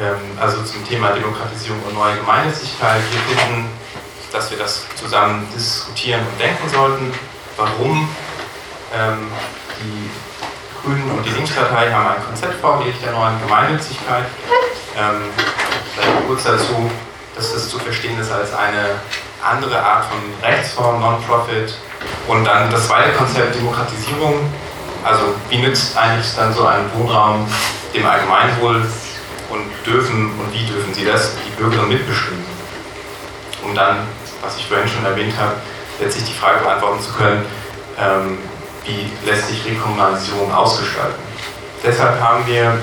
ähm, also zum Thema Demokratisierung und neue Gemeinnützigkeit. Wir finden, dass wir das zusammen diskutieren und denken sollten. Warum ähm, die Grünen und die Linkspartei haben ein Konzept vorgelegt der neuen Gemeinnützigkeit. Ähm, vielleicht kurz dazu, dass es zu verstehen ist als eine andere Art von Rechtsform, Non-Profit. Und dann das zweite Konzept Demokratisierung. Also wie nützt eigentlich dann so ein Wohnraum dem Allgemeinwohl dürfen und wie dürfen sie das die Bürger mitbestimmen? Um dann, was ich vorhin schon erwähnt habe, letztlich die Frage beantworten zu können, ähm, wie lässt sich Rekommunalisierung ausgestalten. Deshalb haben wir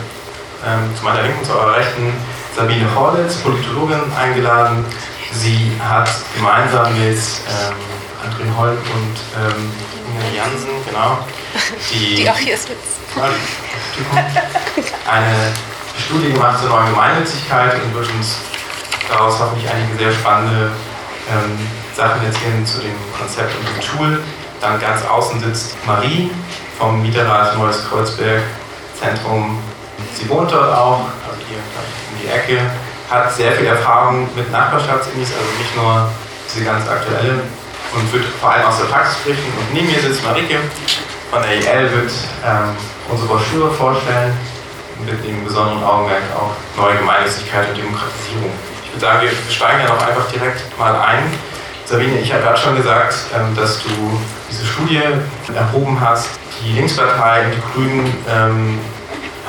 ähm, zu meiner Linken, zu eurer Rechten Sabine Horlitz, Politologin, eingeladen. Sie hat gemeinsam mit ähm, Andrin Holm und ähm, Inge Jansen, genau, die, die auch hier ist mit. eine Studie gemacht zur neuen Gemeinnützigkeit und wird uns daraus hoffentlich einige sehr spannende ähm, Sachen erzählen zu dem Konzept und dem Tool. Dann ganz außen sitzt Marie vom Mieterrat Neues Kreuzberg Zentrum. Sie wohnt dort auch, also hier um die Ecke, hat sehr viel Erfahrung mit Nachbarschaftsindies, also nicht nur diese ganz aktuelle und wird vor allem aus der Praxis berichten. Und neben mir sitzt Marike von der IL, wird ähm, unsere Broschüre vorstellen, mit dem besonderen Augenmerk auf neue Gemeinnützigkeit und Demokratisierung. Ich würde sagen, wir steigen ja noch einfach direkt mal ein. Sabine, ich habe gerade schon gesagt, ähm, dass du diese Studie erhoben hast. Die Linkspartei und die Grünen ähm,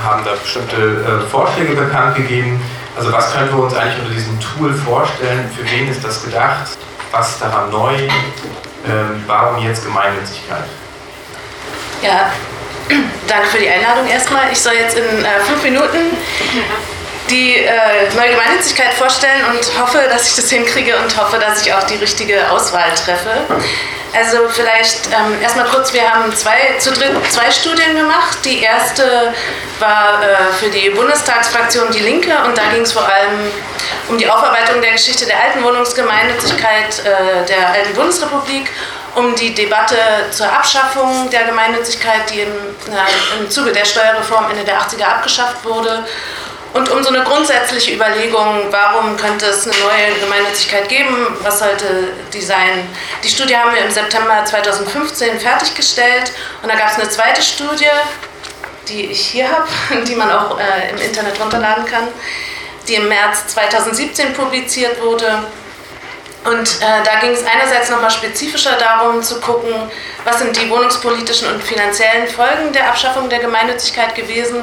haben da bestimmte äh, Vorschläge bekannt gegeben. Also was können wir uns eigentlich unter diesem Tool vorstellen? Für wen ist das gedacht? Was ist daran neu? Ähm, warum jetzt Gemeinnützigkeit? Ja, danke für die Einladung erstmal. Ich soll jetzt in äh, fünf Minuten die äh, neue Gemeinnützigkeit vorstellen und hoffe, dass ich das hinkriege und hoffe, dass ich auch die richtige Auswahl treffe. Also vielleicht ähm, erstmal kurz, wir haben zwei, zu dritt zwei Studien gemacht. Die erste war äh, für die Bundestagsfraktion Die Linke und da ging es vor allem um die Aufarbeitung der Geschichte der alten Wohnungsgemeinnützigkeit äh, der alten Bundesrepublik, um die Debatte zur Abschaffung der Gemeinnützigkeit, die im, äh, im Zuge der Steuerreform Ende der 80er abgeschafft wurde. Und um so eine grundsätzliche Überlegung, warum könnte es eine neue Gemeinnützigkeit geben, was sollte die sein. Die Studie haben wir im September 2015 fertiggestellt. Und da gab es eine zweite Studie, die ich hier habe, die man auch äh, im Internet runterladen kann, die im März 2017 publiziert wurde und äh, da ging es einerseits nochmal spezifischer darum zu gucken, was sind die wohnungspolitischen und finanziellen Folgen der Abschaffung der Gemeinnützigkeit gewesen.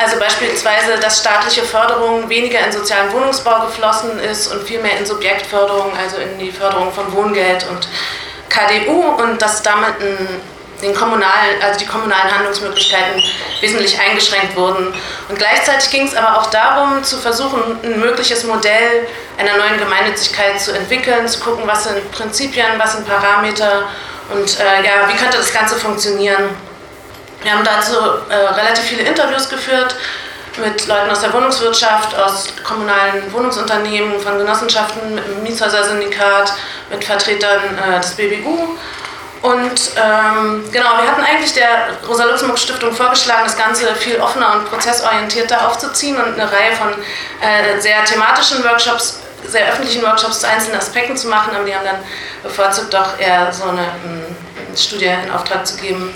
Also beispielsweise, dass staatliche Förderung weniger in sozialen Wohnungsbau geflossen ist und vielmehr in Subjektförderung, also in die Förderung von Wohngeld und KDU und dass damit ein den kommunalen, also die kommunalen Handlungsmöglichkeiten wesentlich eingeschränkt wurden. Und gleichzeitig ging es aber auch darum, zu versuchen, ein mögliches Modell einer neuen Gemeinnützigkeit zu entwickeln, zu gucken, was sind Prinzipien, was sind Parameter und äh, ja, wie könnte das Ganze funktionieren. Wir haben dazu äh, relativ viele Interviews geführt mit Leuten aus der Wohnungswirtschaft, aus kommunalen Wohnungsunternehmen, von Genossenschaften, mit dem Mietshäuser-Syndikat, mit Vertretern äh, des BBU und ähm, genau, wir hatten eigentlich der Rosa-Luxemburg-Stiftung vorgeschlagen, das Ganze viel offener und prozessorientierter aufzuziehen und eine Reihe von äh, sehr thematischen Workshops, sehr öffentlichen Workshops zu einzelnen Aspekten zu machen, aber die haben dann bevorzugt doch eher so eine, eine Studie in Auftrag zu geben.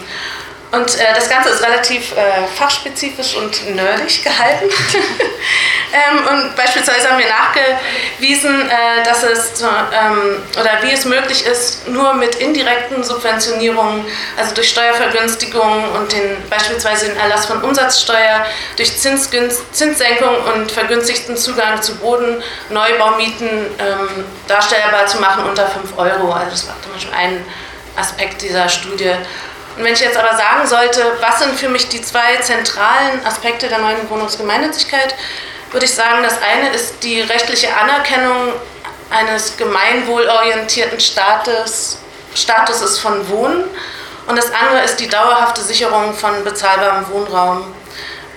Und äh, das Ganze ist relativ äh, fachspezifisch und nerdig gehalten. ähm, und beispielsweise haben wir nachgewiesen, äh, dass es ähm, oder wie es möglich ist, nur mit indirekten Subventionierungen, also durch Steuervergünstigungen und den beispielsweise den Erlass von Umsatzsteuer, durch Zinssenkung und vergünstigten Zugang zu Boden, Neubaumieten ähm, darstellbar zu machen unter 5 Euro. Also das war zum Beispiel ein Aspekt dieser Studie. Und wenn ich jetzt aber sagen sollte, was sind für mich die zwei zentralen Aspekte der neuen Wohnungsgemeinnützigkeit, würde ich sagen, das eine ist die rechtliche Anerkennung eines gemeinwohlorientierten Staates, Statuses von Wohnen und das andere ist die dauerhafte Sicherung von bezahlbarem Wohnraum.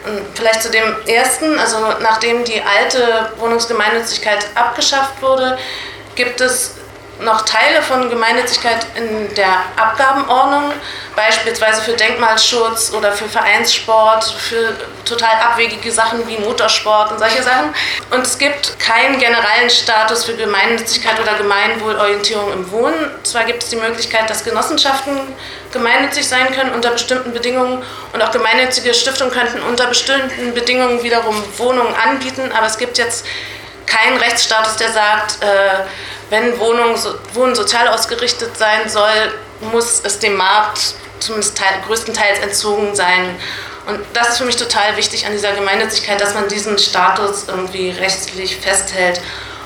Und vielleicht zu dem ersten, also nachdem die alte Wohnungsgemeinnützigkeit abgeschafft wurde, gibt es noch Teile von Gemeinnützigkeit in der Abgabenordnung, beispielsweise für Denkmalschutz oder für Vereinssport, für total abwegige Sachen wie Motorsport und solche Sachen. Und es gibt keinen generellen Status für Gemeinnützigkeit oder Gemeinwohlorientierung im Wohnen. Zwar gibt es die Möglichkeit, dass Genossenschaften gemeinnützig sein können unter bestimmten Bedingungen und auch gemeinnützige Stiftungen könnten unter bestimmten Bedingungen wiederum Wohnungen anbieten, aber es gibt jetzt keinen Rechtsstatus, der sagt, äh, wenn Wohnung, Wohnen sozial ausgerichtet sein soll, muss es dem Markt zumindest teil, größtenteils entzogen sein. Und das ist für mich total wichtig an dieser Gemeinnützigkeit, dass man diesen Status irgendwie rechtlich festhält.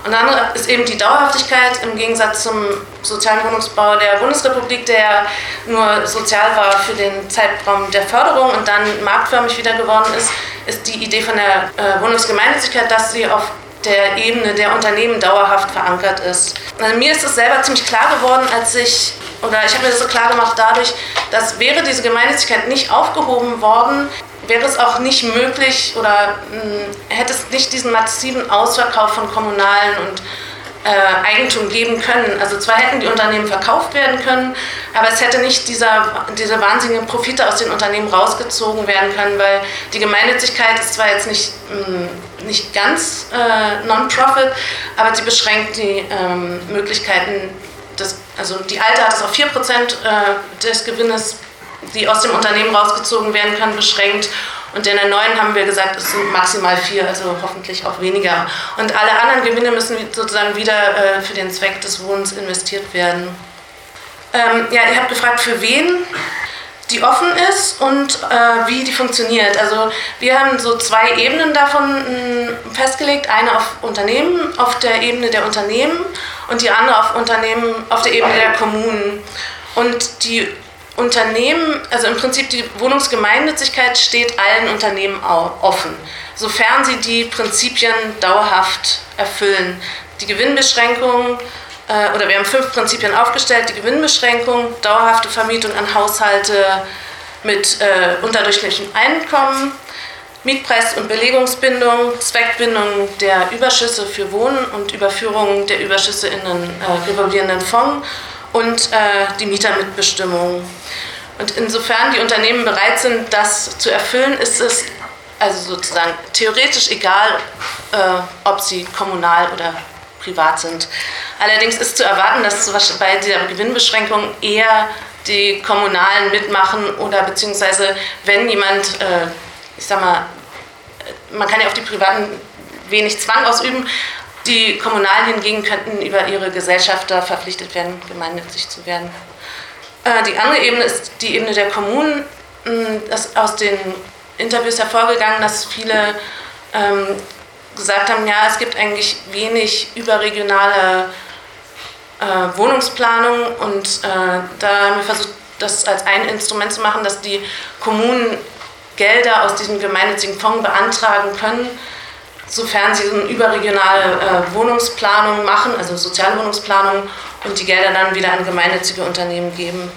Und dann ist eben die Dauerhaftigkeit im Gegensatz zum sozialen Wohnungsbau der Bundesrepublik, der nur sozial war für den Zeitraum der Förderung und dann marktförmig wieder geworden ist, ist die Idee von der äh, Wohnungsgemeinnützigkeit, dass sie auf der Ebene der Unternehmen dauerhaft verankert ist. Also mir ist es selber ziemlich klar geworden, als ich, oder ich habe mir das so klar gemacht dadurch, dass wäre diese Gemeinnützigkeit nicht aufgehoben worden, wäre es auch nicht möglich oder mh, hm, hätte es nicht diesen massiven Ausverkauf von kommunalen und äh, Eigentum geben können. Also zwar hätten die Unternehmen verkauft werden können, aber es hätte nicht dieser, diese wahnsinnigen Profite aus den Unternehmen rausgezogen werden können, weil die Gemeinnützigkeit ist zwar jetzt nicht, mh, hm, nicht ganz äh, Non-Profit, aber sie beschränkt die ähm, Möglichkeiten, des, also die alte hat es auf 4% äh, des Gewinnes, die aus dem Unternehmen rausgezogen werden können, beschränkt und in der neuen haben wir gesagt, es sind maximal vier, also hoffentlich auch weniger. Und alle anderen Gewinne müssen sozusagen wieder äh, für den Zweck des Wohnens investiert werden. Ähm, ja, ihr habt gefragt, für wen die offen ist und äh, wie die funktioniert. Also wir haben so zwei Ebenen davon mh, festgelegt. Eine auf Unternehmen, auf der Ebene der Unternehmen und die andere auf Unternehmen auf der Ebene der Kommunen. Und die Unternehmen, also im Prinzip die Wohnungsgemeinnützigkeit steht allen Unternehmen offen, sofern sie die Prinzipien dauerhaft erfüllen. Die Gewinnbeschränkung, äh, oder wir haben fünf Prinzipien aufgestellt, die Gewinnbeschränkung, dauerhafte Vermietung an Haushalte mit äh, unterdurchschnittlichem Einkommen, Mietpreis- und Belegungsbindung, Zweckbindung der Überschüsse für Wohnen und Überführung der Überschüsse in einen äh, revolvierenden Fonds und äh, die Mietermitbestimmung. Und insofern die Unternehmen bereit sind, das zu erfüllen, ist es also sozusagen theoretisch egal, äh, ob sie kommunal oder privat sind. Allerdings ist zu erwarten, dass bei dieser Gewinnbeschränkung eher die Kommunalen mitmachen oder beziehungsweise wenn jemand, äh, ich sag mal, man kann ja auf die Privaten wenig Zwang ausüben, die Kommunalen hingegen könnten über ihre Gesellschafter verpflichtet werden, gemeinnützig zu werden. Äh, die andere Ebene ist die Ebene der Kommunen. Hm, das ist aus den Interviews hervorgegangen, dass viele ähm, gesagt haben, ja, es gibt eigentlich wenig überregionale äh, Wohnungsplanung und äh, da haben wir versucht, das als ein Instrument zu machen, dass die Kommunen Gelder aus diesem gemeinnützigen Fonds beantragen können, sofern sie eine überregionale äh, Wohnungsplanung machen, also Sozialwohnungsplanung und die Gelder dann wieder an gemeinnützige Unternehmen geben.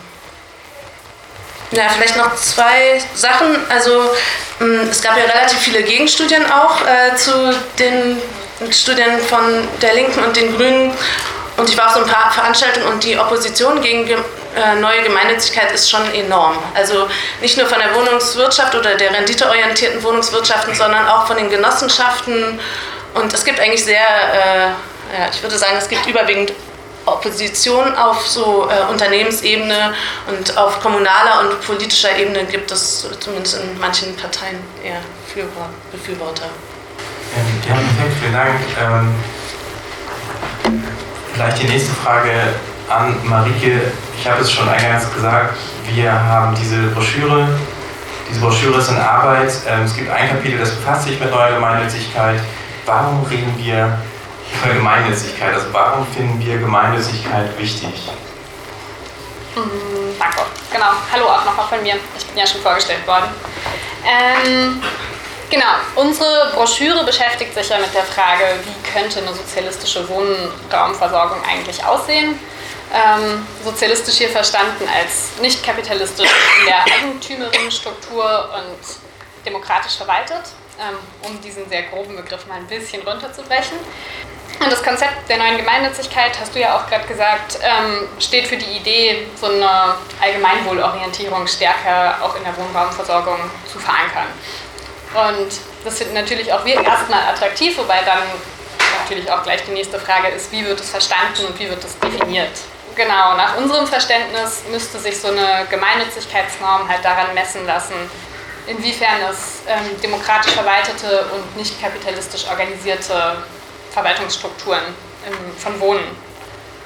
Ja, vielleicht noch zwei Sachen. Also mh, es gab ja relativ viele Gegenstudien auch äh, zu den Studien von der Linken und den Grünen. Und ich war auf so ein paar Veranstaltungen und die Opposition gegen äh, neue Gemeinnützigkeit ist schon enorm. Also nicht nur von der Wohnungswirtschaft oder der renditeorientierten Wohnungswirtschaften, sondern auch von den Genossenschaften. Und es gibt eigentlich sehr, äh, ja, ich würde sagen, es gibt überwiegend Opposition auf so äh, Unternehmensebene und auf kommunaler und politischer Ebene gibt es zumindest in manchen Parteien eher Befürworter. Ähm, ja, perfekt, vielen Dank. Ähm, vielleicht die nächste Frage an Marike. Ich habe es schon eingangs gesagt, wir haben diese Broschüre. Diese Broschüre ist in Arbeit. Ähm, es gibt ein Kapitel, das befasst sich mit neuer Gemeinnützigkeit. Warum reden wir über Gemeinnützigkeit? Also warum finden wir Gemeinnützigkeit wichtig? Mhm, danke. Genau. Hallo auch nochmal von mir. Ich bin ja schon vorgestellt worden. Ähm, genau. Unsere Broschüre beschäftigt sich ja mit der Frage, wie könnte eine sozialistische Wohnraumversorgung eigentlich aussehen? Ähm, sozialistisch hier verstanden als nicht kapitalistisch in der Eigentümerinnenstruktur und demokratisch verwaltet, ähm, um diesen sehr groben Begriff mal ein bisschen runterzubrechen. Und das Konzept der neuen Gemeinnützigkeit, hast du ja auch gerade gesagt, ähm, steht für die Idee, so eine Allgemeinwohlorientierung stärker auch in der Wohnraumversorgung zu verankern. Und das finden natürlich auch wir erstmal attraktiv, wobei dann natürlich auch gleich die nächste Frage ist, wie wird es verstanden und wie wird es definiert. Genau, nach unserem Verständnis müsste sich so eine Gemeinnützigkeitsnorm halt daran messen lassen, inwiefern es ähm, demokratisch verwaltete und nicht kapitalistisch organisierte Verwaltungsstrukturen ähm, von Wohnen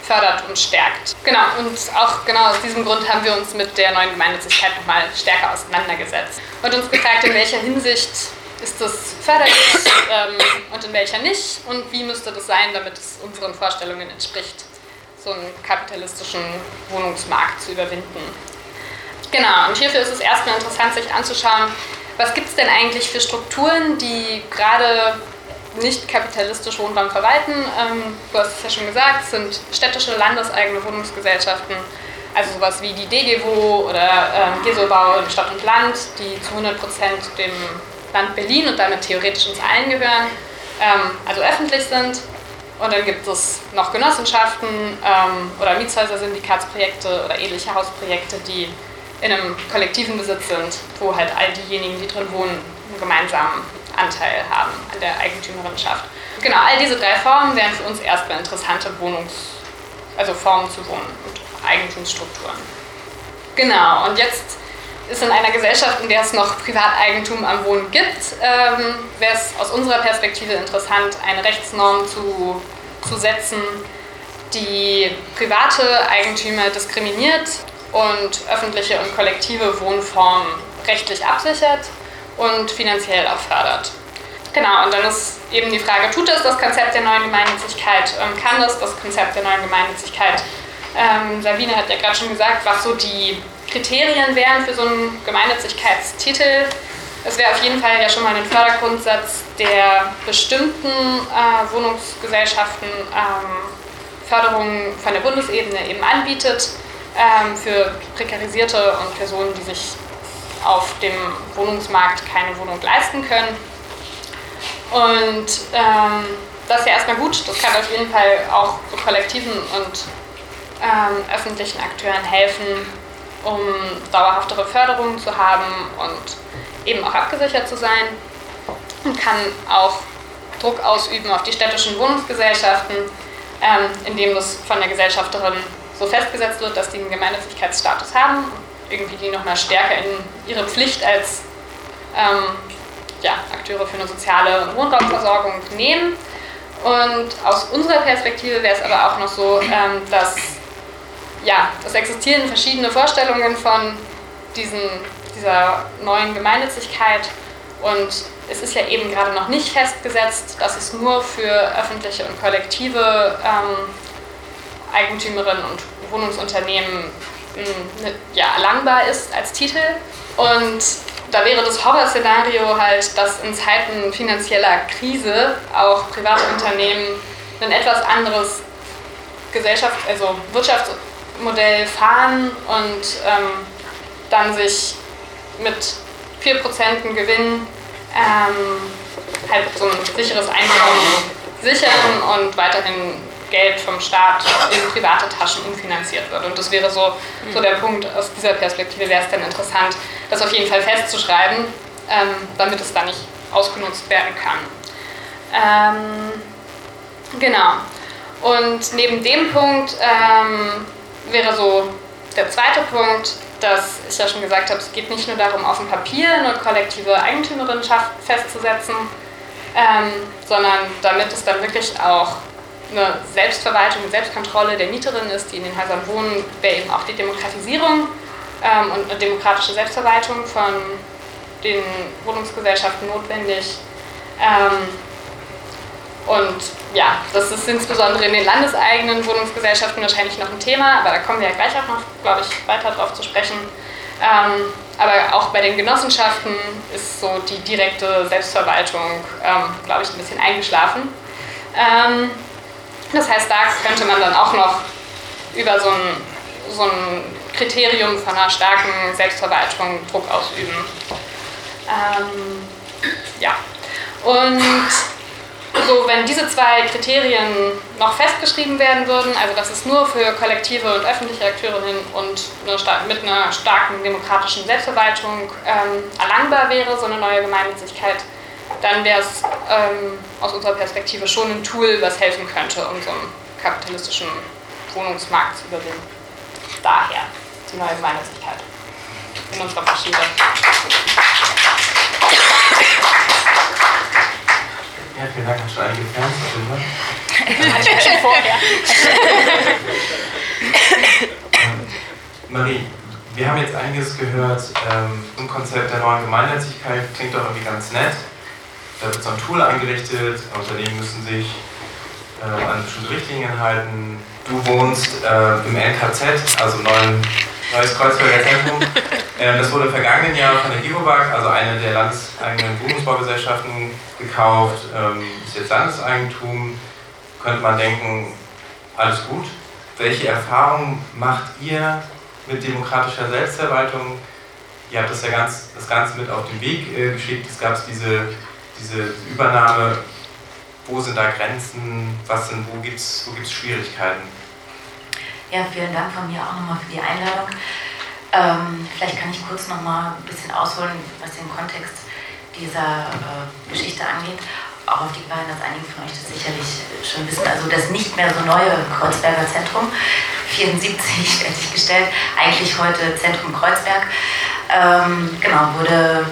fördert und stärkt. Genau, und auch genau aus diesem Grund haben wir uns mit der neuen Gemeinnützigkeit nochmal stärker auseinandergesetzt und uns gefragt, in welcher Hinsicht ist das förderlich ähm, und in welcher nicht und wie müsste das sein, damit es unseren Vorstellungen entspricht, so einen kapitalistischen Wohnungsmarkt zu überwinden. Genau, und hierfür ist es erstmal interessant, sich anzuschauen, was gibt es denn eigentlich für Strukturen, die gerade nicht kapitalistisch Wohnraum verwalten. Ähm, du hast es ja schon gesagt, es sind städtische, landeseigene Wohnungsgesellschaften, also sowas wie die DGWO oder ähm, GESOBau in Stadt und Land, die zu 100 Prozent dem Land Berlin und damit theoretisch uns allen gehören, ähm, also öffentlich sind. Und dann gibt es noch Genossenschaften ähm, oder Mietshäuser-Syndikatsprojekte oder ähnliche Hausprojekte, die in einem kollektiven Besitz sind, wo halt all diejenigen, die drin wohnen, einen gemeinsamen Anteil haben an der Eigentümerenschaft. Genau, all diese drei Formen wären für uns erstmal interessante Wohnungs-, also Formen zu wohnen und Eigentumsstrukturen. Genau, und jetzt ist in einer Gesellschaft, in der es noch Privateigentum am Wohnen gibt, ähm, wäre es aus unserer Perspektive interessant, eine Rechtsnorm zu, zu setzen, die private Eigentümer diskriminiert und öffentliche und kollektive Wohnformen rechtlich absichert und finanziell auch fördert. Genau, und dann ist eben die Frage, tut das das Konzept der neuen Gemeinnützigkeit? Ähm, kann das das Konzept der neuen Gemeinnützigkeit? Ähm, Sabine hat ja gerade schon gesagt, was so die Kriterien wären für so einen Gemeinnützigkeitstitel. Es wäre auf jeden Fall ja schon mal ein Fördergrundsatz, der bestimmten äh, Wohnungsgesellschaften ähm, Förderungen von der Bundesebene eben anbietet ähm, für prekarisierte und Personen, die sich auf dem Wohnungsmarkt keine Wohnung leisten können. Und ähm, das ist ja erstmal gut, das kann auf jeden Fall auch so kollektiven und ähm, öffentlichen Akteuren helfen, um dauerhaftere Förderungen zu haben und eben auch abgesichert zu sein. Und kann auch Druck ausüben auf die städtischen Wohnungsgesellschaften, ähm, indem das von der Gesellschafterin so festgesetzt wird, dass die einen Gemeinnützigkeitsstatus haben irgendwie die nochmal stärker in ihre Pflicht als ähm, ja, Akteure für eine soziale Wohnraumversorgung nehmen. Und aus unserer Perspektive wäre es aber auch noch so, ähm, dass ja, es existieren verschiedene Vorstellungen von diesen, dieser neuen Gemeinnützigkeit und es ist ja eben gerade noch nicht festgesetzt, dass es nur für öffentliche und kollektive ähm, Eigentümerinnen und Wohnungsunternehmen Ne, ja, erlangbar ist als Titel. Und da wäre das Horrorszenario halt, dass in Zeiten finanzieller Krise auch private Unternehmen ein etwas anderes Gesellschafts-, also Wirtschaftsmodell fahren und ähm, dann sich mit 4% Gewinn ähm, halt so ein sicheres Einkommen sichern und weiterhin Geld vom Staat in private Taschen umfinanziert wird. Und das wäre so, so der Punkt, aus dieser Perspektive wäre es dann interessant, das auf jeden Fall festzuschreiben, ähm, damit es dann nicht ausgenutzt werden kann. Ähm, genau. Und neben dem Punkt ähm, wäre so der zweite Punkt, dass ich ja schon gesagt habe, es geht nicht nur darum, auf dem Papier eine kollektive Eigentümerenschaft festzusetzen, ähm, sondern damit es dann wirklich auch eine Selbstverwaltung, eine Selbstkontrolle der Mieterinnen ist, die in den Häusern wohnen, wäre eben auch die Demokratisierung ähm, und eine demokratische Selbstverwaltung von den Wohnungsgesellschaften notwendig. Ähm, und ja, das ist insbesondere in den landeseigenen Wohnungsgesellschaften wahrscheinlich noch ein Thema, aber da kommen wir ja gleich auch noch, glaube ich, weiter drauf zu sprechen. Ähm, aber auch bei den Genossenschaften ist so die direkte Selbstverwaltung, ähm, glaube ich, ein bisschen eingeschlafen. Das heißt, da könnte man dann auch noch über so ein, so ein Kriterium von einer starken Selbstverwaltung Druck ausüben. Ähm, ja. Und so, wenn wenn diese zwei Kriterien noch festgeschrieben werden würden, also dass es nur für kollektive und öffentliche Akteurinnen und eine, mit einer starken demokratischen Selbstverwaltung ähm, erlangbar wäre, so eine neue Gemeinnützigkeit, dann wäre es ähm, aus unserer Perspektive schon ein Tool, was helfen könnte, um so einen kapitalistischen Wohnungsmarkt zu überwinden. Daher die neue Gemeinnützigkeit in unserer Maschine. Ja, vielen Dank. Hast du einige Fans Hatte ich schon vorher. Marie, wir haben jetzt einiges gehört ähm, im Konzept der neuen Gemeinnützigkeit. Klingt doch irgendwie ganz nett. Da wird so ein Tool eingerichtet, Unternehmen müssen sich äh, an bestimmte Richtlinien halten. Du wohnst äh, im NKZ, also neuen, Neues Kreuzberger Zentrum. Äh, das wurde im vergangenen Jahr von der Givobag, also eine der landeseigenen Wohnungsbaugesellschaften, gekauft. Ähm, ist jetzt Landeseigentum. Könnte man denken, alles gut. Welche Erfahrungen macht ihr mit demokratischer Selbstverwaltung? Ihr habt das ja ganz, das Ganze mit auf den Weg äh, geschickt. Es gab diese, diese Übernahme. Wo sind da Grenzen? Was sind, wo gibt es wo gibt's Schwierigkeiten? Ja, vielen Dank von mir auch nochmal für die Einladung. Ähm, vielleicht kann ich kurz nochmal ein bisschen ausholen, was den Kontext dieser äh, Geschichte angeht. Auch auf die Gefahr, dass einige von euch das sicherlich schon wissen. Also das nicht mehr so neue Kreuzberger Zentrum, 74 fertiggestellt, eigentlich heute Zentrum Kreuzberg, ähm, genau, wurde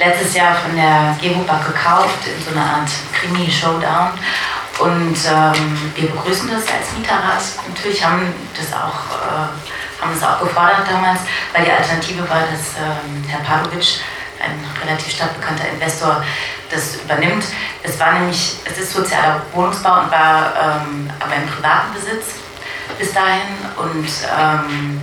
letztes Jahr von der Gebobak gekauft in so einer Art Krimi-Showdown. Und ähm, wir begrüßen das als Mieterrat. Natürlich haben das auch, äh, haben das auch gefordert damals, weil die Alternative war, dass ähm, Herr Padovic, ein relativ stadtbekannter Investor, das übernimmt. Es war nämlich, es ist sozialer Wohnungsbau und war ähm, aber im privaten Besitz bis dahin. Und ähm,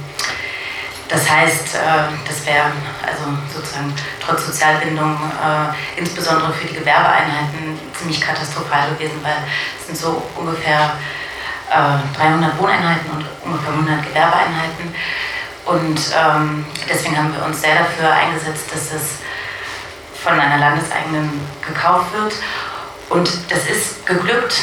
das heißt, äh, das wäre also sozusagen trotz Sozialbindung äh, insbesondere für die Gewerbeeinheiten ziemlich katastrophal gewesen, weil es sind so ungefähr äh, 300 Wohneinheiten und ungefähr 100 Gewerbeeinheiten. Und ähm, deswegen haben wir uns sehr dafür eingesetzt, dass es von einer Landeseigenen gekauft wird. Und das ist geglückt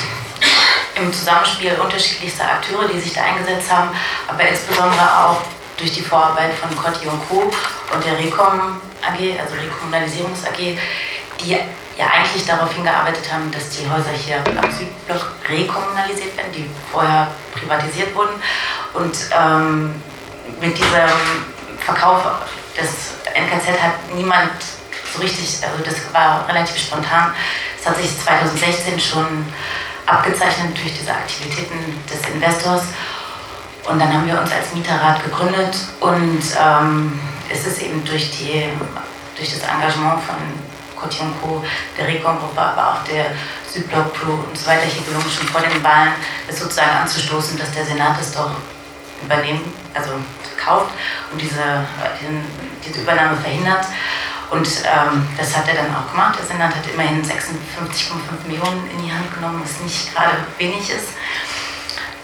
im Zusammenspiel unterschiedlichster Akteure, die sich da eingesetzt haben, aber insbesondere auch durch die Vorarbeit von Cotti und Co. und der Recom AG, also Rekommunalisierungs AG, die ja eigentlich darauf hingearbeitet haben, dass die Häuser hier am Südblock rekommunalisiert werden, die vorher privatisiert wurden. Und ähm, mit diesem Verkauf des NKZ hat niemand so richtig, also das war relativ spontan. Es hat sich 2016 schon abgezeichnet durch diese Aktivitäten des Investors. Und dann haben wir uns als Mieterrat gegründet und ähm, es ist eben durch, die, durch das Engagement von Coty Co., der Recon-Gruppe, aber auch der Südblock Crew und so weiter hier gelungen, schon vor den Wahlen es sozusagen anzustoßen, dass der Senat es doch übernehmen, also kauft und diese, diese Übernahme verhindert. Und ähm, das hat er dann auch gemacht. Der Senat hat immerhin 56,5 Millionen in die Hand genommen, was nicht gerade wenig ist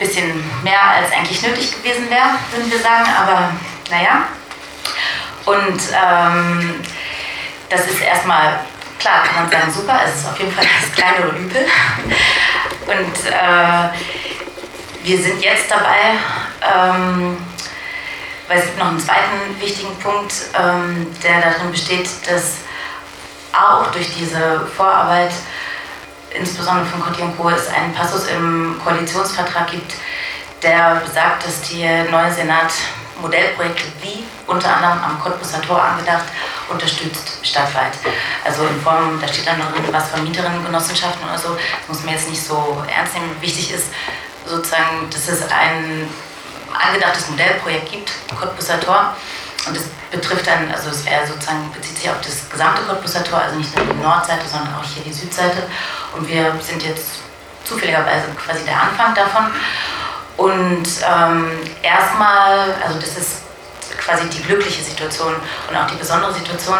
bisschen mehr als eigentlich nötig gewesen wäre, würden wir sagen, aber naja. Und ähm, das ist erstmal, klar, kann man sagen, super, es ist auf jeden Fall das kleinere Übel. Und äh, wir sind jetzt dabei, ähm, weil es gibt noch einen zweiten wichtigen Punkt, ähm, der darin besteht, dass auch durch diese Vorarbeit insbesondere von Coty Co. es einen Passus im Koalitionsvertrag gibt, der besagt, dass die neue Senat Modellprojekte wie unter anderem am Cottbuser Tor angedacht unterstützt stadtweit. Also in Form, da steht dann noch was von Mieterinnengenossenschaften oder so, das muss man jetzt nicht so ernst nehmen. Wichtig ist sozusagen, dass es ein angedachtes Modellprojekt gibt, Cottbuser Tor, und das betrifft dann, also es wäre sozusagen, bezieht sich auf das gesamte Cottbuser Tor, also nicht nur die Nordseite, sondern auch hier die Südseite. Und wir sind jetzt zufälligerweise quasi der Anfang davon. Und ähm, erstmal, also das ist quasi die glückliche Situation und auch die besondere Situation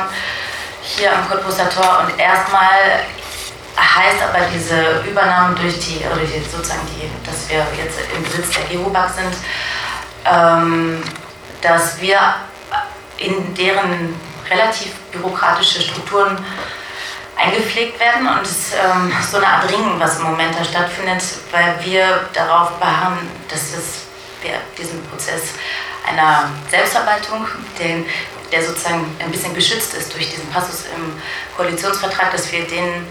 hier am Cottbuser Tor. Und erstmal heißt aber diese Übernahme durch die, oder die, sozusagen die, dass wir jetzt im Besitz der Geobag sind, ähm, dass wir in deren relativ bürokratische Strukturen eingepflegt werden. Und es ist ähm, so eine Art Ringen, was im Moment da stattfindet, weil wir darauf beharren, dass es wir diesen Prozess einer Selbstverwaltung, den, der sozusagen ein bisschen geschützt ist durch diesen Passus im Koalitionsvertrag, dass wir den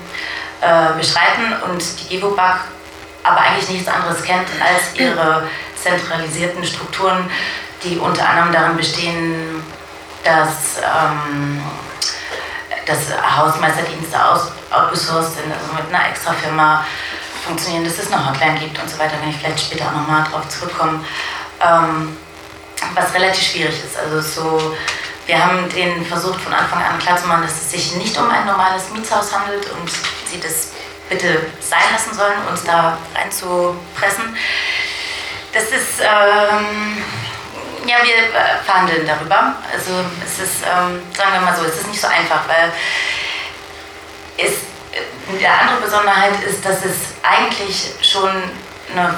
äh, beschreiten und die GEWOBAG aber eigentlich nichts anderes kennt als ihre zentralisierten Strukturen, die unter anderem darin bestehen, dass ähm, dass Hausmeisterdienste aus, outgesourced sind, also mit einer extra Firma funktionieren, dass es eine Hotline gibt und so weiter, kann ich vielleicht später auch nochmal drauf zurückkommen. Ähm, was relativ schwierig ist. Also so, wir haben denen versucht von Anfang an klarzumachen, dass es sich nicht um ein normales Mietshaus handelt und sie das bitte sein lassen sollen, uns da reinzupressen. Das ist ähm, ja, wir äh, verhandeln darüber. Also es ist, ähm, sagen wir mal so, es ist nicht so einfach, weil es, äh, andere Besonderheit ist, dass es eigentlich schon eine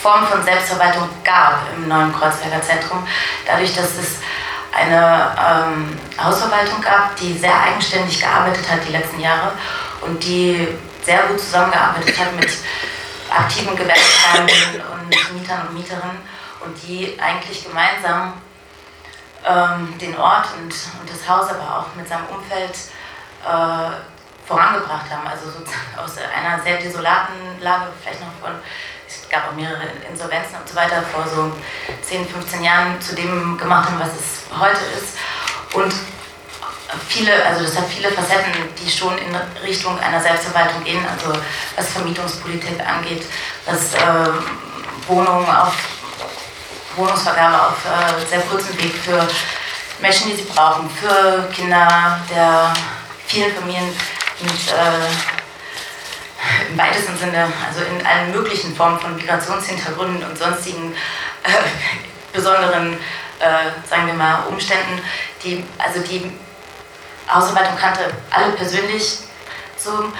Form von Selbstverwaltung gab im neuen Kreuzberger Zentrum, dadurch, dass es eine ähm, Hausverwaltung gab, die sehr eigenständig gearbeitet hat die letzten Jahre und die sehr gut zusammengearbeitet hat mit aktiven Gewerbetreibenden und Mietern und Mieterinnen und die eigentlich gemeinsam ähm, den Ort und, und das Haus, aber auch mit seinem Umfeld äh, vorangebracht haben. Also sozusagen aus einer sehr desolaten Lage, vielleicht noch von, es gab auch mehrere Insolvenzen und so weiter, vor so 10, 15 Jahren zu dem gemacht haben, was es heute ist. Und viele, also das hat viele Facetten, die schon in Richtung einer Selbstverwaltung gehen, also was Vermietungspolitik angeht, was äh, Wohnungen auf Wohnungsvergabe auf äh, sehr kurzem Weg für Menschen, die sie brauchen, für Kinder der vielen Familien mit äh, im weitesten Sinne, also in allen möglichen Formen von Migrationshintergründen und sonstigen äh, besonderen, äh, sagen wir mal, Umständen, die, also die Hausverwaltung kannte alle persönlich so.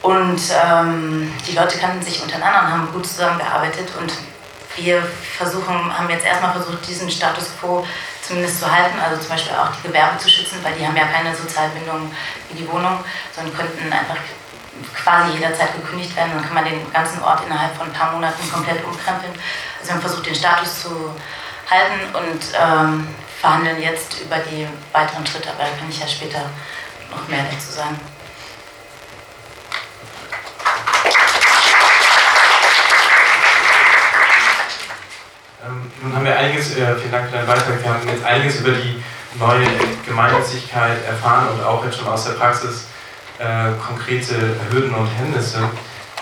Und ähm, die Leute kannten sich untereinander und haben gut zusammengearbeitet und wir versuchen, haben jetzt erstmal versucht, diesen Status quo zumindest zu halten, also zum Beispiel auch die Gewerbe zu schützen, weil die haben ja keine Sozialbindung wie die Wohnung, sondern könnten einfach quasi jederzeit gekündigt werden. Dann kann man den ganzen Ort innerhalb von ein paar Monaten komplett umkrempeln. Also wir haben versucht, den Status zu halten und ähm, verhandeln jetzt über die weiteren Schritte, aber da kann ich ja später noch mehr dazu sagen. Nun haben wir einiges, äh, vielen Dank für deinen Beitrag, wir haben jetzt einiges über die neue Gemeinnützigkeit erfahren und auch jetzt schon aus der Praxis äh, konkrete Hürden und Hemmnisse.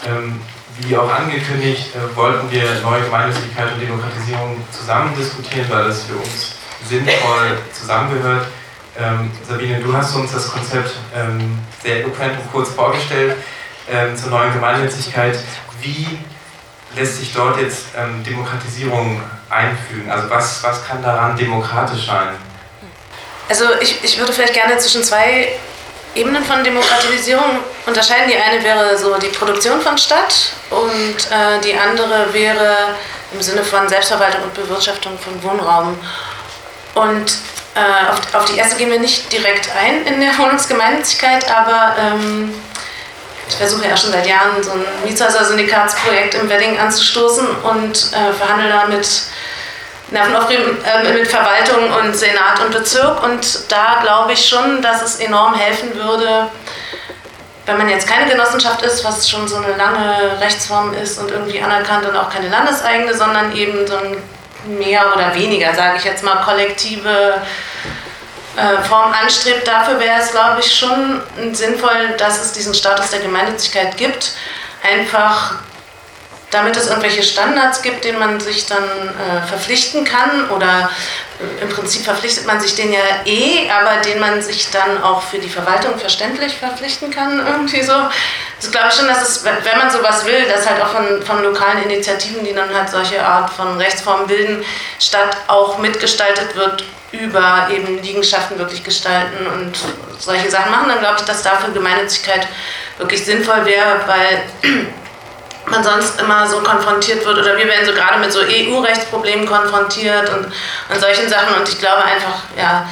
Ähm, wie auch angekündigt, äh, wollten wir neue Gemeinnützigkeit und Demokratisierung zusammen diskutieren, weil das für uns sinnvoll zusammengehört. Ähm, Sabine, du hast uns das Konzept ähm, sehr eloquent und kurz vorgestellt ähm, zur neuen Gemeinnützigkeit. Wie lässt sich dort jetzt ähm, Demokratisierung einfügen? Also was, was kann daran demokratisch sein? Also ich, ich würde vielleicht gerne zwischen zwei Ebenen von Demokratisierung unterscheiden. Die eine wäre so die Produktion von Stadt und äh, die andere wäre im Sinne von Selbstverwaltung und Bewirtschaftung von Wohnraum. Und äh, auf, auf, die erste gehen wir nicht direkt ein in der Wohnungsgemeinnützigkeit, aber ähm, ich versuche ja schon seit Jahren so ein Mietshäuser-Syndikatsprojekt im Wedding anzustoßen und äh, verhandle da mit Nervenaufregung äh, mit Verwaltung und Senat und Bezirk. Und da glaube ich schon, dass es enorm helfen würde, wenn man jetzt keine Genossenschaft ist, was schon so eine lange Rechtsform ist und irgendwie anerkannt und auch keine landeseigene, sondern eben so ein mehr oder weniger, sage ich jetzt mal, kollektive äh, Form anstrebt. Dafür wäre es, glaube ich, schon sinnvoll, dass es diesen Status der Gemeinnützigkeit gibt. Einfach damit es irgendwelche Standards gibt, denen man sich dann äh, verpflichten kann oder im Prinzip verpflichtet man sich den ja eh, aber den man sich dann auch für die Verwaltung verständlich verpflichten kann, irgendwie so. Also glaube ich schon, dass es, wenn man sowas will, dass halt auch von, von lokalen Initiativen, die dann halt solche Art von Rechtsformen bilden, statt auch mitgestaltet wird über eben Liegenschaften wirklich gestalten und solche Sachen machen, dann glaube ich, dass dafür Gemeinnützigkeit wirklich sinnvoll wäre, weil man sonst immer so konfrontiert wird oder wir werden so gerade mit so EU-Rechtsproblemen konfrontiert und, und solchen Sachen und ich glaube einfach, ja,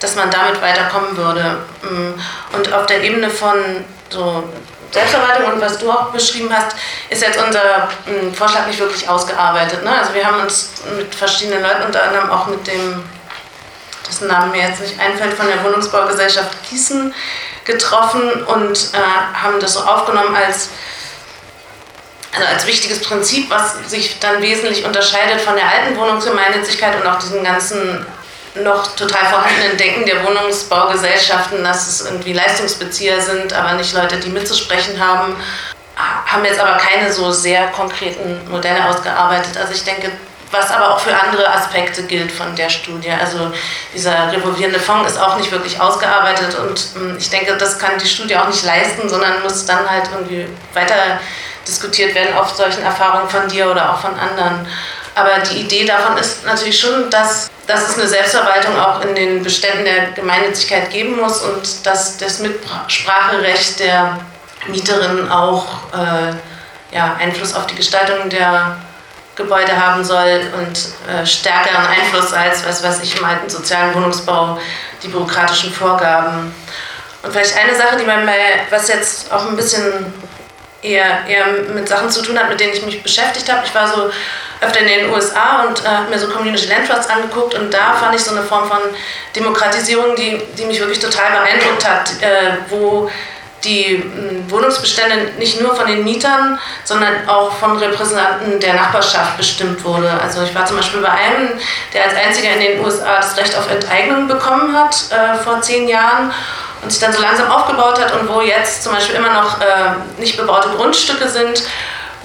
dass man damit weiterkommen würde. Mm, und auf der Ebene von so Selbstverwaltung und was du auch beschrieben hast, ist jetzt unser mm, Vorschlag nicht wirklich ausgearbeitet. Ne? Also wir haben uns mit verschiedenen Leuten, unter anderem auch mit dem, dessen Namen mir jetzt nicht einfällt, von der Wohnungsbaugesellschaft Gießen getroffen und äh, haben das so aufgenommen als also als wichtiges Prinzip, was sich dann wesentlich unterscheidet von der alten Wohnungsgemeinnützigkeit und auch diesem ganzen noch total vorhandenen Denken der Wohnungsbaugesellschaften, dass es irgendwie Leistungsbezieher sind, aber nicht Leute, die mitzusprechen haben, haben jetzt aber keine so sehr konkreten Modelle ausgearbeitet. Also ich denke, was aber auch für andere Aspekte gilt von der Studie. Also dieser revolvierende Fonds ist auch nicht wirklich ausgearbeitet und hm, ich denke, das kann die Studie auch nicht leisten, sondern muss dann halt irgendwie weiter diskutiert werden auf solchen Erfahrungen von dir oder auch von anderen. Aber die Idee davon ist natürlich schon, dass, dass es eine Selbstverwaltung auch in den Beständen der Gemeinnützigkeit geben muss und dass das Mitspracherecht der Mieterinnen auch äh, ja, Einfluss auf die Gestaltung der Gebäude haben soll und äh, stärkeren Einfluss als, was weiß ich, im alten sozialen Wohnungsbau, die bürokratischen Vorgaben. Und vielleicht eine Sache, die man bei, was jetzt auch ein bisschen eher, eher mit Sachen zu tun hat, mit denen ich mich beschäftigt habe. Ich war so öfter in den USA und äh, habe mir so Community Land angeguckt und da fand ich so eine Form von Demokratisierung, die, die mich wirklich total beeindruckt hat, äh, wo die äh, Wohnungsbestände nicht nur von den Mietern, sondern auch von Repräsentanten der Nachbarschaft bestimmt wurde. Also ich war zum Beispiel bei einem, der als einziger in den USA das Recht auf Enteignung bekommen hat äh, vor zehn Jahren und sich dann so langsam aufgebaut hat und wo jetzt zum Beispiel immer noch äh, nicht bebaute Grundstücke sind,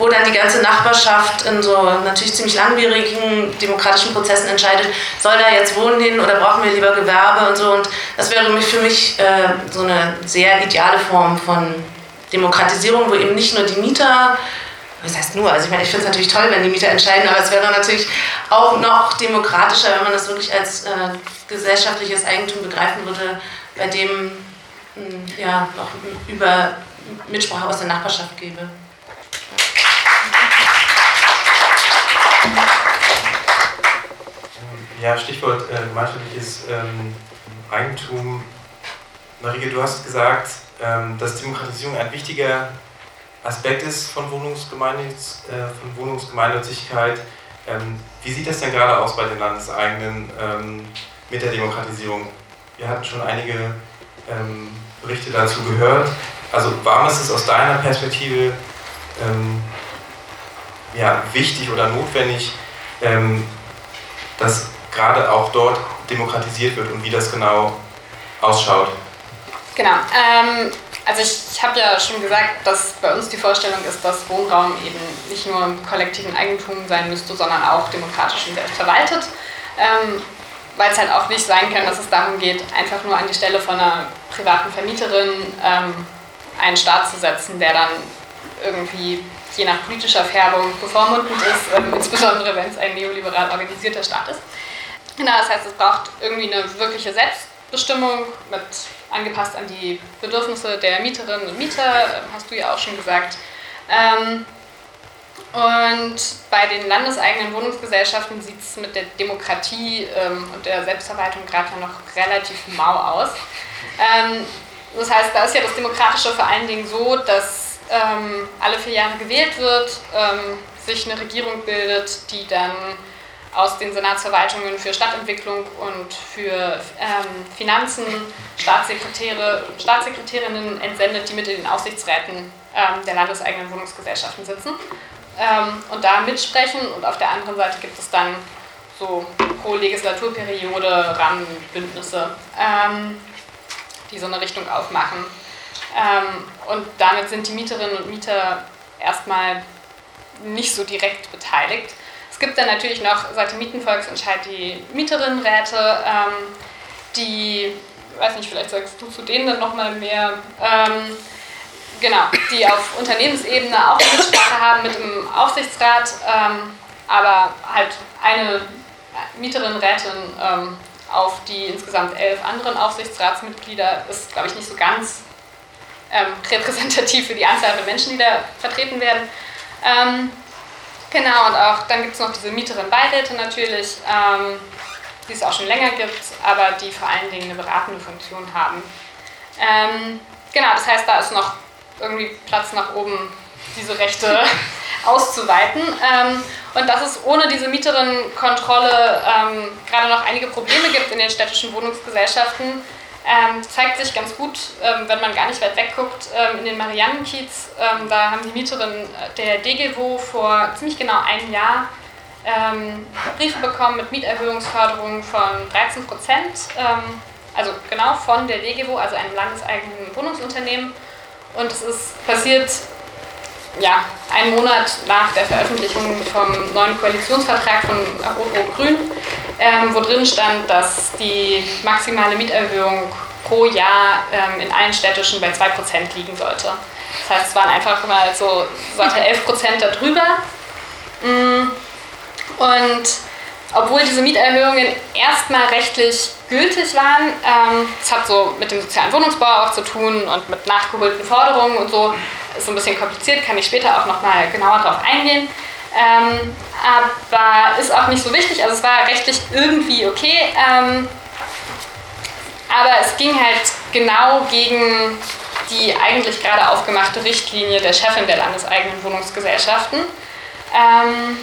wo dann die ganze Nachbarschaft in so natürlich ziemlich langwierigen demokratischen Prozessen entscheidet, soll da jetzt Wohnen hin oder brauchen wir lieber Gewerbe und so. Und das wäre für mich äh, so eine sehr ideale Form von Demokratisierung, wo eben nicht nur die Mieter was heißt nur? Also ich meine, ich finde es natürlich toll, wenn die Mieter entscheiden, aber es wäre natürlich auch noch demokratischer, wenn man das wirklich als äh, gesellschaftliches Eigentum begreifen würde, bei dem ja, noch über Mitsprache aus der Nachbarschaft gebe. Ja, Stichwort äh, gemeinschaftliches ähm, Eigentum. Marike, du hast gesagt, ähm, dass Demokratisierung ein wichtiger Aspekt ist von, Wohnungsgemeinnütz, äh, von Wohnungsgemeinnützigkeit. Ähm, wie sieht das denn gerade aus bei den Landeseigenen ähm, mit der Demokratisierung? Wir hatten schon einige ähm, Berichte dazu gehört. Also warum ist es aus deiner Perspektive ähm, ja, wichtig oder notwendig, ähm, dass gerade auch dort demokratisiert wird und wie das genau ausschaut? Genau. Ähm, also ich, habe ja schon gesagt, dass bei uns die Vorstellung ist, dass Wohnraum eben nicht nur im kollektiven Eigentum sein müsste, sondern auch demokratisch und selbst verwaltet. Ähm, weil es halt auch nicht sein kann, dass es darum geht, einfach nur an die Stelle von einer privaten Vermieterin ähm, einen Staat zu setzen, der dann irgendwie je nach politischer Färbung bevormundend ist, ähm, insbesondere wenn es ein neoliberal organisierter Staat ist. Genau, das heißt, es braucht irgendwie eine wirkliche Selbstbestimmung, mit, angepasst an die Bedürfnisse der Mieterinnen und Mieter, ähm, hast du ja auch schon gesagt. Ähm, und bei den landeseigenen Wohnungsgesellschaften sieht es mit der Demokratie ähm, und der Selbstverwaltung gerade noch relativ mau aus. Ähm, das heißt, da ist ja das Demokratische vor allen Dingen so, dass ähm, alle vier Jahre gewählt wird, ähm, sich eine Regierung bildet, die dann aus den Senatsverwaltungen für Stadtentwicklung und für ähm, Finanzen Staatssekretäre, Staatssekretärinnen entsendet, die mit in den Aufsichtsräten ähm, der landeseigenen Wohnungsgesellschaften sitzen ähm, und da mitsprechen. Und auf der anderen Seite gibt es dann so pro Legislaturperiode Rahmenbündnisse, ähm, die so eine Richtung aufmachen. Ähm, und damit sind die Mieterinnen und Mieter erstmal nicht so direkt beteiligt. Es gibt dann natürlich noch seit dem Mietenvolksentscheid die Mieterinnenräte, ähm, die, weiß nicht, vielleicht sagst du zu denen dann nochmal mehr, ähm, Genau, die auf Unternehmensebene auch eine Mitsprache haben mit dem Aufsichtsrat, ähm, aber halt eine Mieterin, Rätin ähm, auf die insgesamt elf anderen Aufsichtsratsmitglieder ist, glaube ich, nicht so ganz ähm, repräsentativ für die Anzahl der Menschen, die da vertreten werden. Ähm, genau, und auch dann gibt es noch diese Mieterin-Beiräte natürlich, ähm, die es auch schon länger gibt, aber die vor allen Dingen eine beratende Funktion haben. Ähm, genau, das heißt, da ist noch irgendwie Platz nach oben, diese Rechte auszuweiten. Ähm, und dass es ohne diese Mieterinnenkontrolle ähm, gerade noch einige Probleme gibt in den städtischen Wohnungsgesellschaften, ähm, zeigt sich ganz gut, ähm, wenn man gar nicht weit wegguckt, ähm, in den Mariannenkiez. Ähm, da haben die Mieterinnen der DGWO vor ziemlich genau einem Jahr ähm, Briefe bekommen mit Mieterhöhungsförderungen von 13 Prozent. Ähm, also genau von der DGWO, also einem landeseigenen Wohnungsunternehmen. Und es ist passiert ja, einen Monat nach der Veröffentlichung vom neuen Koalitionsvertrag von Rot-Rot-Grün, ähm, wo drin stand, dass die maximale Mieterhöhung pro Jahr ähm, in allen städtischen bei 2% liegen sollte. Das heißt, es waren einfach mal so satte 11% darüber. Mm. Und obwohl diese Mieterhöhungen erstmal rechtlich gültig waren, ähm, das hat so mit dem sozialen Wohnungsbau auch zu tun und mit nachgeholten Forderungen und so, ist ein bisschen kompliziert, kann ich später auch nochmal genauer darauf eingehen. Ähm, aber ist auch nicht so wichtig, also es war rechtlich irgendwie okay. Ähm, aber es ging halt genau gegen die eigentlich gerade aufgemachte Richtlinie der Chefin der landeseigenen Wohnungsgesellschaften. Ähm,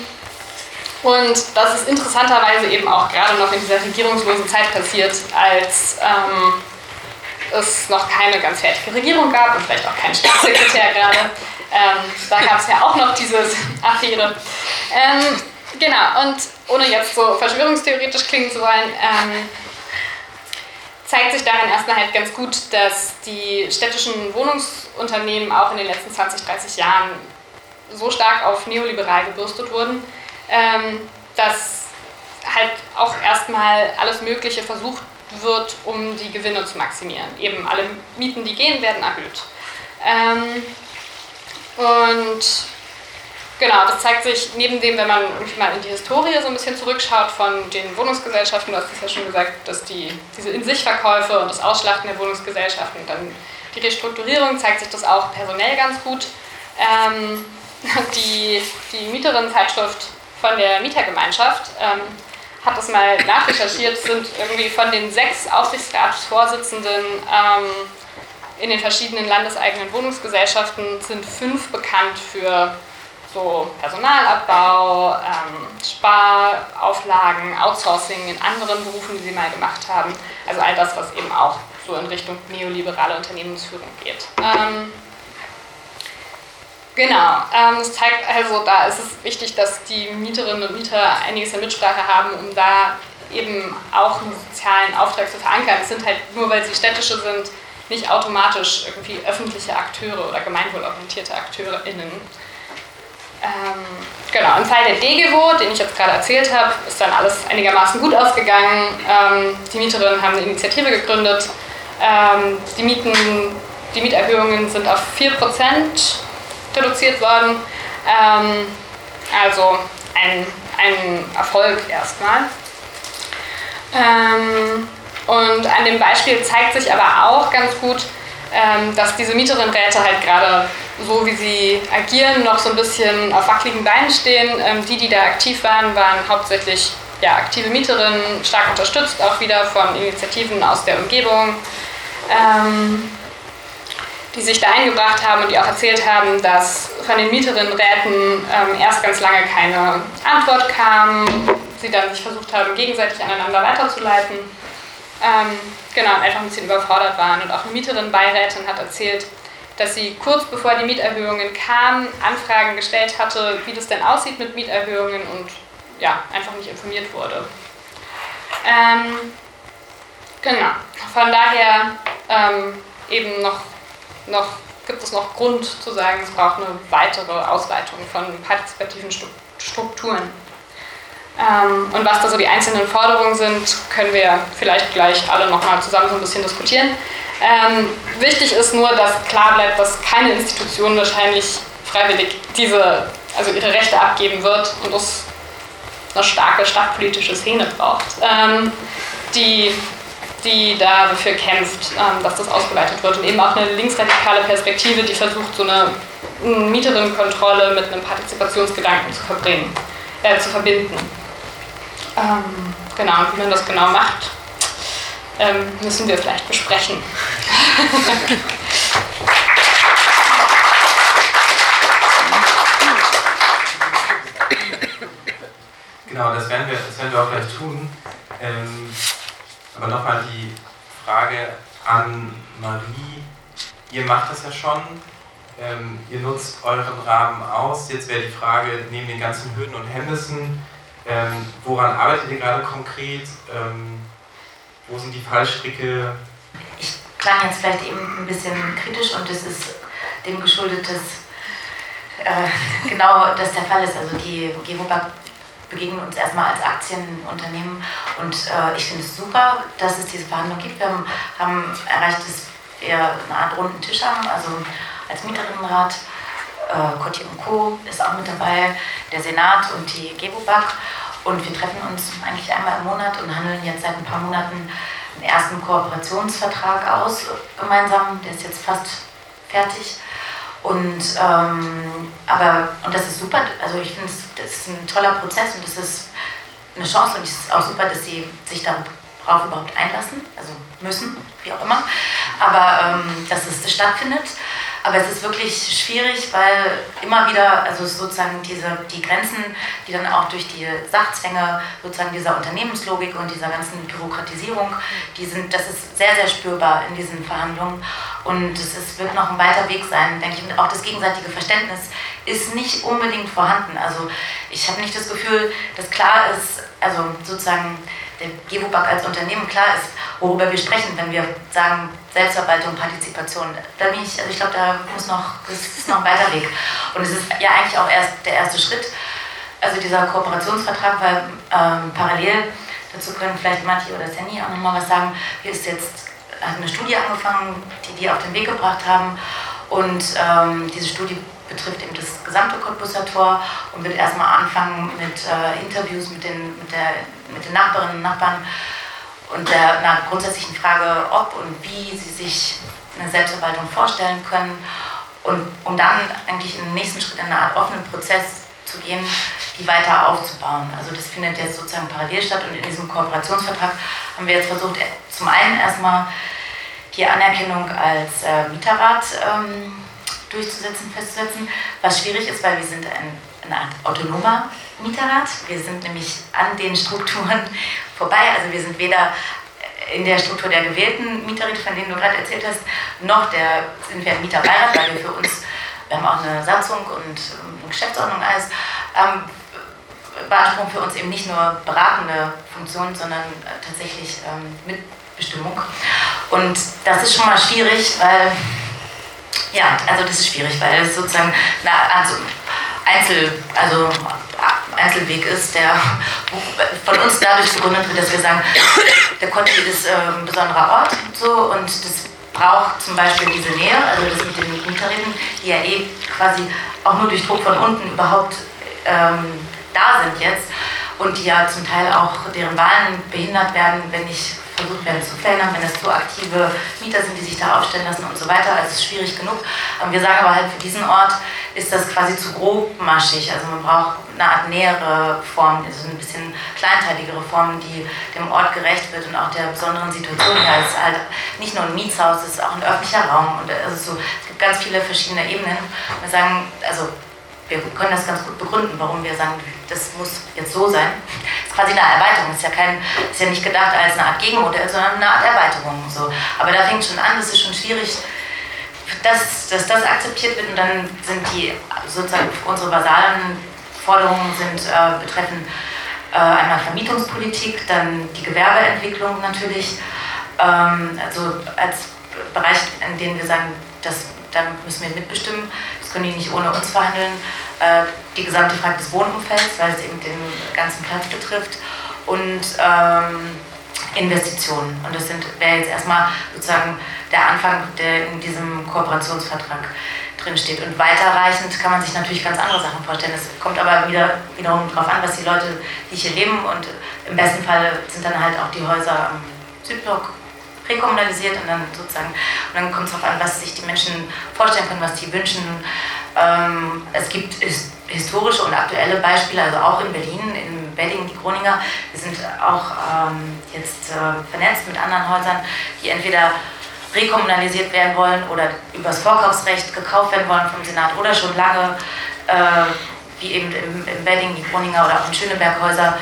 und das ist interessanterweise eben auch gerade noch in dieser regierungslosen Zeit passiert, als ähm, es noch keine ganz fertige Regierung gab und vielleicht auch keinen Staatssekretär gerade. Ähm, da gab es ja auch noch diese Affäre. Ähm, genau, und ohne jetzt so verschwörungstheoretisch klingen zu wollen, ähm, zeigt sich daran erstmal halt ganz gut, dass die städtischen Wohnungsunternehmen auch in den letzten 20, 30 Jahren so stark auf neoliberal gebürstet wurden, ähm, dass halt auch erstmal alles Mögliche versucht wird, um die Gewinne zu maximieren. Eben alle Mieten, die gehen, werden erhöht. Ähm, und genau, das zeigt sich neben dem, wenn man mal in die Historie so ein bisschen zurückschaut von den Wohnungsgesellschaften, du hast es ja schon gesagt, dass die, diese In-sich-Verkäufe und das Ausschlachten der Wohnungsgesellschaften, dann die Restrukturierung zeigt sich das auch personell ganz gut. Ähm, die, die Mieterinnenzeitschrift von der Mietergemeinschaft ähm, hat das mal nachrecherchiert, sind irgendwie von den sechs Aufsichtsratsvorsitzenden ähm, in den verschiedenen landeseigenen Wohnungsgesellschaften sind fünf bekannt für so Personalabbau, ähm, Sparauflagen, Outsourcing in anderen Berufen, die sie mal gemacht haben. Also all das, was eben auch so in Richtung neoliberale Unternehmensführung geht. Ähm, Genau, ähm, das zeigt also, da ist es wichtig, dass die Mieterinnen und Mieter einiges an Mitsprache haben, um da eben auch einen sozialen Auftrag zu verankern. Es sind halt nur, weil sie städtische sind, nicht automatisch irgendwie öffentliche Akteure oder gemeinwohlorientierte AkteurInnen. Ähm, genau, im Fall der DGWO, den ich jetzt gerade erzählt habe, ist dann alles einigermaßen gut ausgegangen. Ähm, die Mieterinnen haben eine Initiative gegründet. Ähm, die, Mieten, die Mieterhöhungen sind auf 4% reduziert worden. Ähm, also ein, ein Erfolg erstmal. Ähm, und an dem Beispiel zeigt sich aber auch ganz gut, ähm, dass diese Mieterinnenräte halt gerade so, wie sie agieren, noch so ein bisschen auf wackeligen Beinen stehen. Ähm, die, die da aktiv waren, waren hauptsächlich ja, aktive Mieterinnen, stark unterstützt auch wieder von Initiativen aus der Umgebung. Ähm, die sich da eingebracht haben und die auch erzählt haben, dass von den Mieterinnenräten ähm, erst ganz lange keine Antwort kam, sie dann sich versucht haben, gegenseitig aneinander weiterzuleiten. Ähm, genau, einfach ein bisschen überfordert waren. Und auch eine Mieterinnenbeirätin hat erzählt, dass sie kurz bevor die Mieterhöhungen kamen, Anfragen gestellt hatte, wie das denn aussieht mit Mieterhöhungen und ja, einfach nicht informiert wurde. Ähm, genau, von daher ähm, eben noch noch, gibt es noch Grund zu sagen, es braucht eine weitere Ausweitung von partizipativen Strukturen. Ähm, und was da so die einzelnen Forderungen sind, können wir vielleicht gleich alle nochmal zusammen so ein bisschen diskutieren. Ähm, wichtig ist nur, dass klar bleibt, dass keine Institution wahrscheinlich freiwillig diese, also ihre Rechte abgeben wird und es eine starke stadtpolitische Szene braucht, ähm, die die dafür kämpft, ähm, dass das ausgeweitet wird. Und eben auch eine linksradikale Perspektive, die versucht, so eine Mieterinnenkontrolle mit einem Partizipationsgedanken zu, verbringen, äh, zu verbinden. Ähm, Genau, und wie man das genau macht, ähm, müssen wir vielleicht besprechen. macht das ja schon. Ähm, ihr nutzt euren Rahmen aus. Jetzt wäre die Frage, neben den ganzen Hürden und Hemmnissen, ähm, woran arbeitet ihr gerade konkret? Ähm, wo sind die Fallstricke? Ich klang jetzt vielleicht eben ein bisschen kritisch und es ist dem geschuldet, dass äh, genau das der Fall ist. Also die Gewobag begegnen uns erstmal als Aktienunternehmen und äh, ich finde es super, dass es diese Verhandlung gibt. Wir haben, haben erreicht, dass wir eine Art runden Tisch haben, also als Mieterinnenrat. Äh, Cotti und Co. ist auch mit dabei, der Senat und die Gewobag. Und wir treffen uns eigentlich einmal im Monat und handeln jetzt seit ein paar Monaten einen ersten Kooperationsvertrag aus gemeinsam. Der ist jetzt fast fertig. Und, ähm, aber, und das ist super, also ich finde, das ist ein toller Prozess und das ist eine Chance und es ist auch super, dass sie sich darauf überhaupt einlassen, also müssen, wie auch immer, aber ähm, dass es stattfindet. Aber es ist wirklich schwierig, weil immer wieder, also sozusagen diese, die Grenzen, die dann auch durch die Sachzwänge sozusagen dieser Unternehmenslogik und dieser ganzen Bürokratisierung, die sind, das ist sehr, sehr spürbar in diesen Verhandlungen. Und es ist, wird noch ein weiter Weg sein, denke ich. Und auch das gegenseitige Verständnis ist nicht unbedingt vorhanden. Also ich habe nicht das Gefühl, dass klar ist, also sozusagen der Gewobag als Unternehmen klar ist, worüber wir sprechen, wenn wir sagen Selbstverwaltung, Partizipation. Da bin ich, also ich glaube, da muss noch, das ist noch ein weiter Weg. Und es ist ja eigentlich auch erst der erste Schritt, also dieser Kooperationsvertrag, weil ähm, parallel dazu können vielleicht Matti oder Senni auch nochmal was sagen. Hier ist jetzt hat eine Studie angefangen, die die auf den Weg gebracht haben. Und ähm, diese Studie betrifft eben das gesamte Cottbusser und wird erstmal anfangen mit äh, Interviews mit den, mit, der, mit den Nachbarinnen und Nachbarn und der einer grundsätzlichen Frage, ob und wie sie sich eine Selbstverwaltung vorstellen können und um dann eigentlich im nächsten Schritt in eine Art offenen Prozess zu gehen, die weiter aufzubauen. Also das findet jetzt sozusagen parallel statt und in diesem Kooperationsvertrag haben wir jetzt versucht, zum einen erstmal die Anerkennung als äh, Mieterrat ähm, durchzusetzen, festzusetzen, was schwierig ist, weil wir sind ein, eine Art autonomer Mieterrat. Wir sind nämlich an den Strukturen vorbei. Also wir sind weder in der Struktur der gewählten Mieterräte, von denen du gerade erzählt hast, noch der, sind wir ein Mieterbeirat, weil wir für uns, wir haben auch eine Satzung und eine Geschäftsordnung alles, ähm, beanspruchen für uns eben nicht nur beratende Funktionen, sondern äh, tatsächlich ähm, Mitbestimmung. Und das ist schon mal schwierig, weil, ja, also das ist schwierig, weil es sozusagen eine Art Einzel, also Einzelweg ist, der von uns dadurch begründet wird, dass wir sagen, der Conti ist ein besonderer Ort und so und das braucht zum Beispiel diese Nähe, also das mit den Mieterinnen, die ja eh quasi auch nur durch Druck von unten überhaupt ähm, da sind jetzt und die ja zum Teil auch deren Wahlen behindert werden, wenn nicht versucht werden zu verhindern, wenn es zu aktive Mieter sind, die sich da aufstellen lassen und so weiter. Also es ist schwierig genug. Und wir sagen aber halt, für diesen Ort ist das quasi zu grobmaschig. Also man braucht eine Art nähere Form, also ein bisschen kleinteiligere Form, die dem Ort gerecht wird und auch der besonderen Situation. Ja, es ist halt nicht nur ein Mietshaus, es ist auch ein öffentlicher Raum. Und also so, es gibt ganz viele verschiedene Ebenen. Wir sagen, also wir können das ganz gut begründen, warum wir sagen, das muss jetzt so sein. Das ist quasi eine Erweiterung, ist ja, kein, ist ja nicht gedacht als eine Art Gegenmodell, sondern eine Art Erweiterung. So. Aber da fängt schon an, es ist schon schwierig, dass, dass das akzeptiert wird und dann sind die sozusagen unsere basalen Forderungen sind, äh, betreffen äh, einmal Vermietungspolitik, dann die Gewerbeentwicklung natürlich, ähm, also als Bereich, in dem wir sagen, dass, da müssen wir mitbestimmen, können die nicht ohne uns verhandeln. Äh, die gesamte Frage des Wohnumfelds, weil es eben den ganzen Platz betrifft. Und ähm, Investitionen. Und das wäre jetzt erstmal sozusagen der Anfang, der in diesem Kooperationsvertrag drinsteht. Und weiterreichend kann man sich natürlich ganz andere Sachen vorstellen. Es kommt aber wieder, wiederum darauf an, was die Leute, die hier leben, und im besten Fall sind dann halt auch die Häuser am Südblock rekommunalisiert und dann sozusagen, und dann kommt es darauf an, was sich die Menschen vorstellen können, was die wünschen. Ähm, es gibt historische und aktuelle Beispiele, also auch in Berlin, in Wedding, die Groninger. Wir sind auch ähm, jetzt äh, vernetzt mit anderen Häusern, die entweder rekommunalisiert werden wollen oder übers Vorkaufsrecht gekauft werden wollen vom Senat oder schon lange, äh, wie eben im, im Wedding, die Groninger oder auch in Schöneberg Häuser,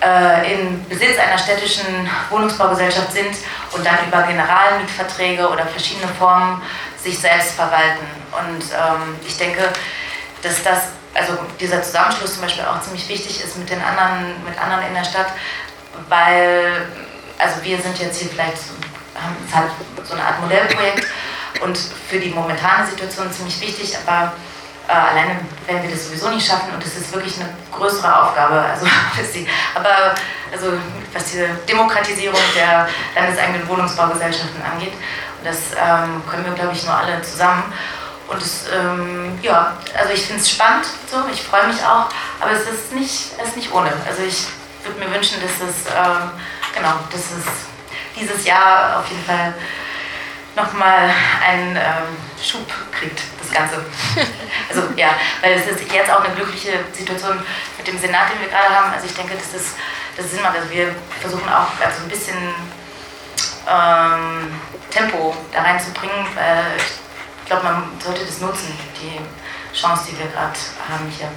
äh, in Besitz einer städtischen Wohnungsbaugesellschaft sind und dann über Generalmietverträge oder verschiedene Formen sich selbst verwalten. Und ähm, ich denke, dass das, also dieser Zusammenschluss zum Beispiel auch ziemlich wichtig ist mit den anderen, mit anderen in der Stadt, weil, also wir sind jetzt hier vielleicht, haben so eine Art Modellprojekt und für die momentane Situation ziemlich wichtig, aber äh, alleine werden wir das sowieso nicht schaffen und es ist wirklich eine größere Aufgabe. Also, aber also, was die Demokratisierung der landeseigenen Wohnungsbaugesellschaften angeht, das ähm, können wir, glaube ich, nur alle zusammen. Und es, ähm, ja, also ich finde es spannend, so, ich freue mich auch, aber es ist nicht, es ist nicht ohne. Also ich würde mir wünschen, dass es, ähm, genau, dass es dieses Jahr auf jeden Fall nochmal einen ähm, Schub kriegt, das Ganze. Also ja, weil es ist jetzt auch eine glückliche Situation mit dem Senat, den wir gerade haben. Also ich denke, dass das, das Sinn macht. Also wir versuchen auch also ein bisschen ähm, Tempo da reinzubringen, weil ich glaube, man sollte das nutzen, die Chance, die wir gerade haben hier.